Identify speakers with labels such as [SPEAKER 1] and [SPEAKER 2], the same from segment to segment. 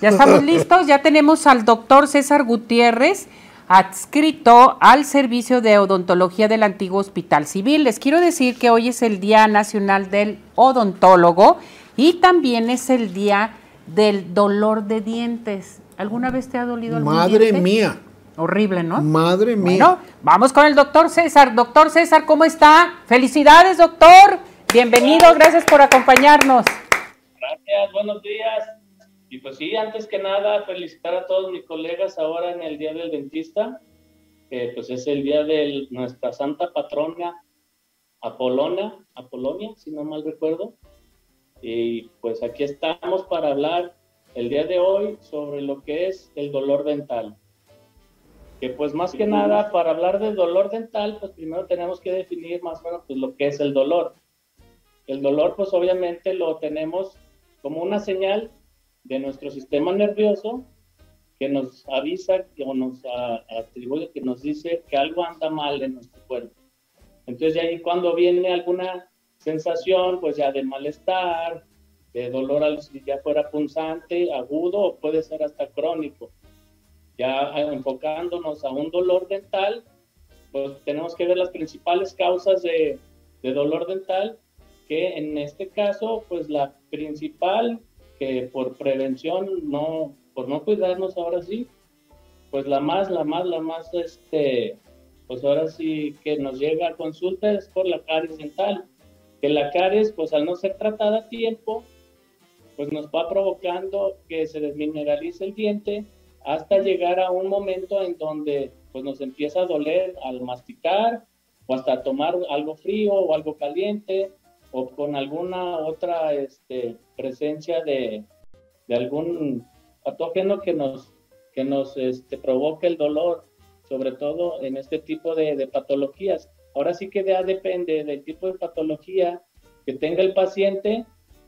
[SPEAKER 1] Ya estamos listos, ya tenemos al doctor César Gutiérrez adscrito al servicio de odontología del antiguo Hospital Civil. Les quiero decir que hoy es el Día Nacional del Odontólogo y también es el Día del Dolor de Dientes. ¿Alguna vez te ha dolido algún
[SPEAKER 2] Madre mía.
[SPEAKER 1] Horrible, ¿no?
[SPEAKER 2] Madre mía.
[SPEAKER 1] Bueno, vamos con el doctor César. Doctor César, ¿cómo está? Felicidades, doctor. Bienvenido, gracias por acompañarnos.
[SPEAKER 3] Gracias, buenos días. Y pues sí, antes que nada, felicitar a todos mis colegas ahora en el Día del Dentista, que pues es el día de nuestra santa patrona Apolona, Apolonia, si no mal recuerdo. Y pues aquí estamos para hablar el día de hoy sobre lo que es el dolor dental. Que pues más que nada, para hablar del dolor dental, pues primero tenemos que definir más o menos pues, lo que es el dolor. El dolor pues obviamente lo tenemos como una señal de nuestro sistema nervioso que nos avisa o nos atribuye, que nos dice que algo anda mal en nuestro cuerpo. Entonces, ya ahí cuando viene alguna sensación, pues ya de malestar, de dolor, al, ya fuera punzante, agudo o puede ser hasta crónico. Ya enfocándonos a un dolor dental, pues tenemos que ver las principales causas de, de dolor dental, que en este caso, pues la principal que por prevención, no, por no cuidarnos ahora sí, pues la más, la más, la más, este, pues ahora sí que nos llega a consulta es por la caries dental. Que la caries, pues al no ser tratada a tiempo, pues nos va provocando que se desmineralice el diente hasta llegar a un momento en donde pues nos empieza a doler al masticar o hasta tomar algo frío o algo caliente o con alguna otra este, presencia de, de, algún patógeno que nos, que nos este, provoque el dolor, sobre todo en este tipo de, de patologías. Ahora sí que ya depende del tipo de patología que tenga el paciente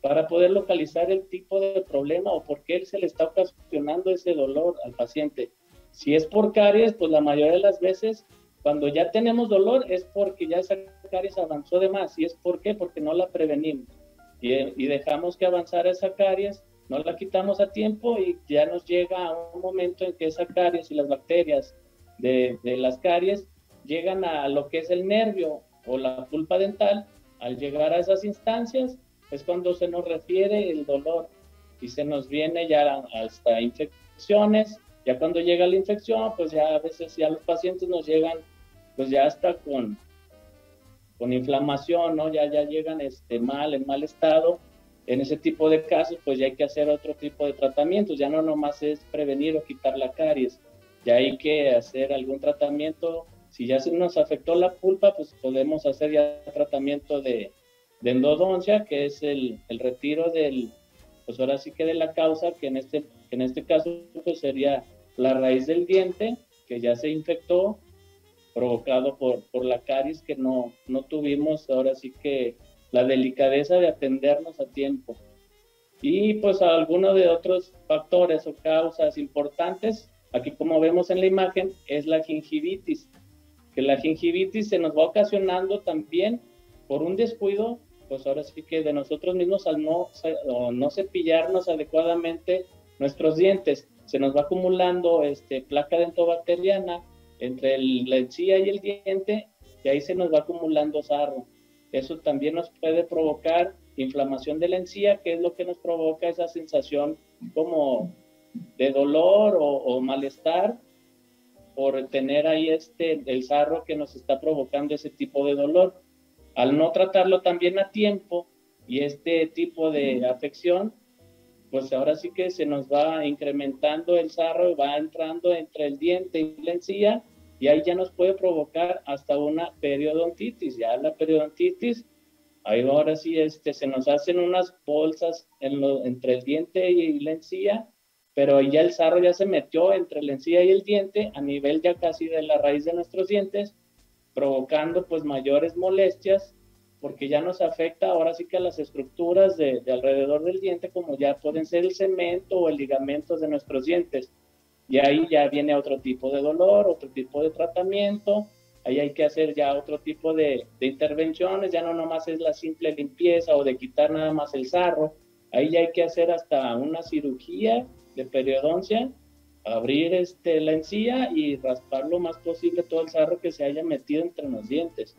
[SPEAKER 3] para poder localizar el tipo de problema o por qué se le está ocasionando ese dolor al paciente. Si es por caries, pues la mayoría de las veces cuando ya tenemos dolor es porque ya esa caries avanzó de más. ¿Y es por qué? Porque no la prevenimos. Y, dejamos que avanzara esa caries, no la quitamos a tiempo y ya nos llega a un momento en que esa caries y las bacterias de, de las caries llegan a lo que es el nervio o la pulpa dental. Al llegar a esas instancias es cuando se nos refiere el dolor y se nos viene ya hasta infecciones. Ya cuando llega la infección, pues ya a veces ya los pacientes nos llegan pues ya está con, con inflamación, ¿no? Ya, ya llegan este, mal, en mal estado. En ese tipo de casos, pues ya hay que hacer otro tipo de tratamientos. Ya no nomás es prevenir o quitar la caries. Ya hay que hacer algún tratamiento. Si ya se nos afectó la pulpa, pues podemos hacer ya tratamiento de, de endodoncia, que es el, el, retiro del, pues ahora sí que de la causa, que en este, en este caso pues sería la raíz del diente, que ya se infectó, provocado por, por la caries que no, no tuvimos ahora sí que la delicadeza de atendernos a tiempo. Y pues algunos de otros factores o causas importantes, aquí como vemos en la imagen, es la gingivitis, que la gingivitis se nos va ocasionando también por un descuido, pues ahora sí que de nosotros mismos al no, no cepillarnos adecuadamente nuestros dientes, se nos va acumulando este, placa dentobacteriana entre la encía y el diente y ahí se nos va acumulando sarro. Eso también nos puede provocar inflamación de la encía, que es lo que nos provoca esa sensación como de dolor o, malestar por tener ahí este, el sarro que nos está provocando ese tipo de dolor. Al no tratarlo también a tiempo y este tipo de afección, pues ahora sí que se nos va incrementando el sarro va entrando entre el diente y la encía y ahí ya nos puede provocar hasta una periodontitis. Ya la periodontitis, ahí ahora sí este, se nos hacen unas bolsas entre el diente y la encía, pero ya el sarro ya se metió entre la encía y el diente a nivel ya casi de la raíz de nuestros dientes, provocando pues mayores molestias porque ya nos afecta ahora sí que a las estructuras de, de alrededor del diente, como ya pueden ser el cemento o el ligamento de nuestros dientes. Y ahí ya viene otro tipo de dolor, otro tipo de tratamiento, ahí hay que hacer ya otro tipo de, intervenciones, ya no nomás es la simple limpieza o de quitar nada más el sarro, ahí ya hay que hacer hasta una cirugía de periodoncia, abrir este, la encía y raspar lo más posible todo el sarro que se haya metido entre los dientes.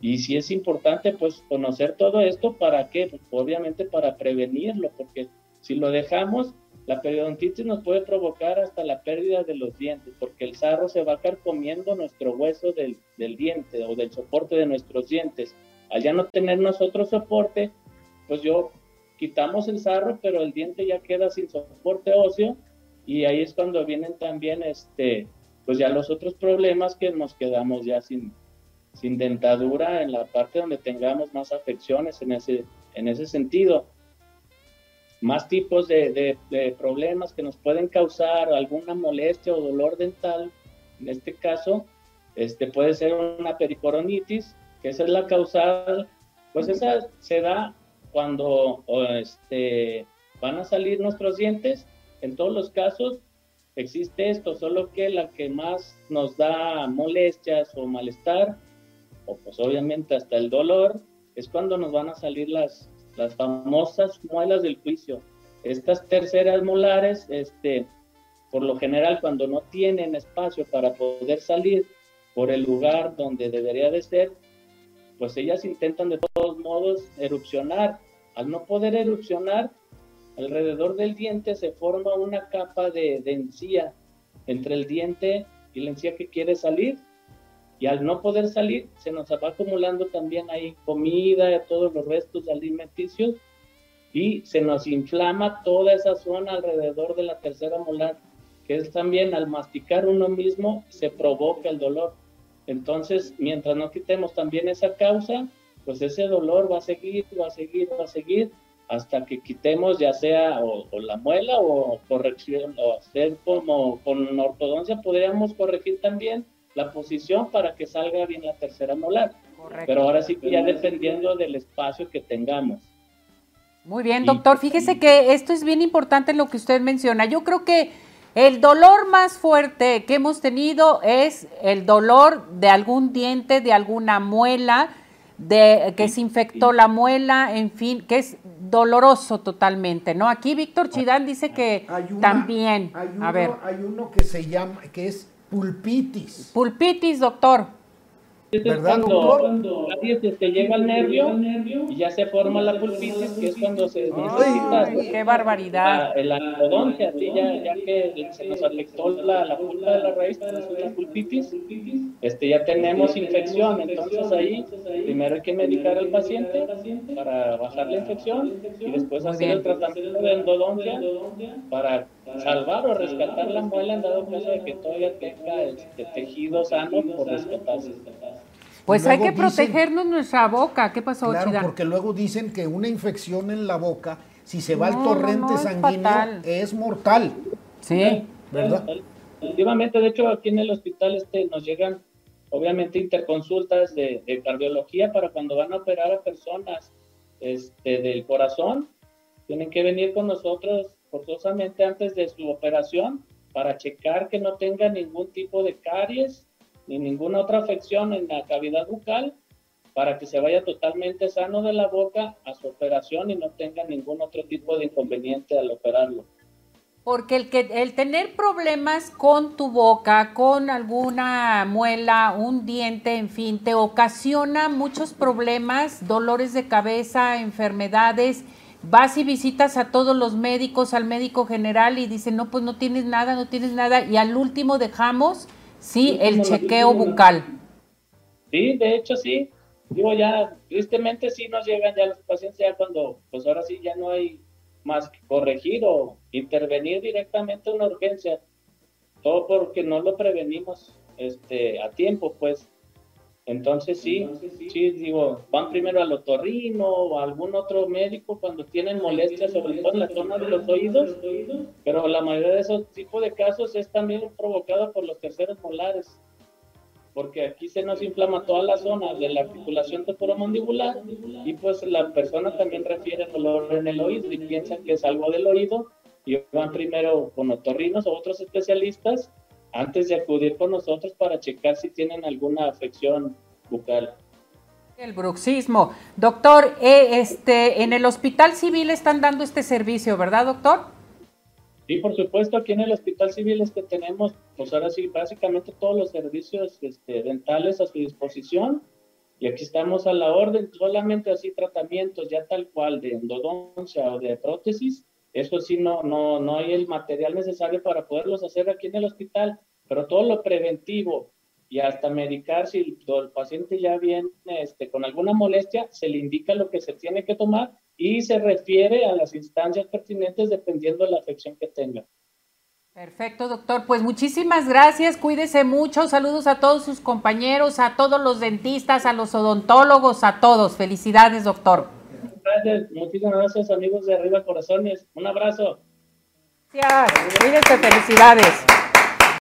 [SPEAKER 3] Y si es importante, pues conocer todo esto, ¿para qué? Pues, obviamente para prevenirlo, porque si lo dejamos, la periodontitis nos puede provocar hasta la pérdida de los dientes, porque el sarro se va a estar comiendo nuestro hueso del, del diente o del soporte de nuestros dientes. Al ya no tener nosotros soporte, pues yo quitamos el sarro, pero el diente ya queda sin soporte óseo y ahí es cuando vienen también este pues ya los otros problemas que nos quedamos ya sin, sin dentadura en la parte donde tengamos más afecciones en ese, en ese sentido. Más tipos de, de, problemas que nos pueden causar alguna molestia o dolor dental, en este caso, este puede ser una pericoronitis, que esa es la causal, pues esa se da cuando este, van a salir nuestros dientes. En todos los casos existe esto, solo que la que más nos da molestias o malestar o pues obviamente hasta el dolor, es cuando nos van a salir las, las famosas muelas del juicio. Estas terceras molares, este, por lo general cuando no tienen espacio para poder salir por el lugar donde debería de ser, pues ellas intentan de todos modos erupcionar. Al no poder erupcionar, alrededor del diente se forma una capa de, de encía entre el diente y la encía que quiere salir y al no poder salir se nos va acumulando también ahí comida, todos los restos alimenticios y se nos inflama toda esa zona alrededor de la tercera molar, que es también al masticar uno mismo se provoca el dolor. Entonces, mientras no quitemos también esa causa, pues ese dolor va a seguir, va a seguir, va a seguir, hasta que quitemos ya sea o, la muela o corrección, o hacer como con ortodoncia podríamos corregir también la posición para que salga bien la tercera molar. Pero ahora sí que ya dependiendo del espacio que tengamos.
[SPEAKER 1] Muy bien, doctor. Fíjese que esto es bien importante lo que usted menciona. Yo creo que el dolor más fuerte que hemos tenido es el dolor de algún diente, de alguna muela, de que se infectó la muela, en fin, que es doloroso totalmente, ¿no? Aquí Víctor Chidán dice que también.
[SPEAKER 2] a ver. hay uno que se llama, que es Pulpitis.
[SPEAKER 1] Pulpitis, doctor.
[SPEAKER 3] ¿Verdad, doctor? Cuando que llega el nervio y ya se forma la pulpitis, que es cuando se
[SPEAKER 1] Ay, ¡Qué barbaridad!
[SPEAKER 3] La, la ya, ya que se nos afectó la, la pulpa de la raíz, la pulpitis, este, ya tenemos infección. Entonces ahí primero hay que medicar al paciente para bajar la infección y después hacer el tratamiento de endodoncia para salvar o rescatar la muela en dado caso de que todavía tenga este tejido sano por rescatarse.
[SPEAKER 1] Pues hay que protegernos nuestra boca. ¿Qué pasó,
[SPEAKER 2] Claro, porque luego dicen que una infección en la boca, si se va al torrente sanguíneo, es, mortal.
[SPEAKER 1] Sí.
[SPEAKER 2] ¿Verdad?
[SPEAKER 3] Últimamente, de hecho, aquí en el hospital este, nos llegan, obviamente, interconsultas de, de cardiología para cuando van a operar a personas este, del corazón. Tienen que venir con nosotros forzosamente antes de su operación para checar que no tenga ningún tipo de caries ni ninguna otra afección en la cavidad bucal para que se vaya totalmente sano de la boca a su operación y no tenga ningún otro tipo de inconveniente al operarlo.
[SPEAKER 1] Porque el, que, el tener problemas con tu boca, con alguna muela, un diente, en fin, te ocasiona muchos problemas, dolores de cabeza, enfermedades. Vas y visitas a todos los médicos, al médico general y dicen, no, pues no tienes nada, no tienes nada. Y al último dejamos Sí, el chequeo bucal.
[SPEAKER 3] Sí, de hecho sí. Digo, ya, tristemente sí nos llegan ya los pacientes ya cuando, pues ahora sí ya no hay más que corregir o intervenir directamente en una urgencia. Todo porque no lo prevenimos este, a tiempo, pues. Entonces sí, sí, digo, van primero al otorrino o a algún otro médico cuando tienen molestias, sobre todo en la zona de los oídos, pero la mayoría de esos tipos de casos es también provocado por los terceros molares, porque aquí se nos inflama toda la zona de la articulación temporomandibular y pues la persona también refiere dolor en el oído y piensan que es algo del oído y van primero con otorrinos o otros especialistas antes de acudir con nosotros para checar si tienen alguna afección bucal.
[SPEAKER 1] El bruxismo. Doctor, eh, este, en el Hospital Civil están dando este servicio, ¿verdad, doctor?
[SPEAKER 3] Sí, por supuesto, aquí en el Hospital Civil este tenemos, pues ahora sí, básicamente todos los servicios este, dentales a su disposición y aquí estamos a la orden, solamente así tratamientos ya tal cual de endodoncia o de prótesis, eso sí no, no, no hay el material necesario para poderlos hacer aquí en el hospital, pero todo lo preventivo y hasta medicar si el, paciente ya viene este, con alguna molestia, se le indica lo que se tiene que tomar y se refiere a las instancias pertinentes dependiendo de la afección que tenga.
[SPEAKER 1] Perfecto, doctor. Pues muchísimas gracias, cuídese mucho. Saludos a todos sus compañeros, a todos los dentistas, a los odontólogos, a todos. Felicidades, doctor.
[SPEAKER 3] Muchísimas gracias, amigos de Arriba Corazones. Un abrazo.
[SPEAKER 1] Gracias, felicidades.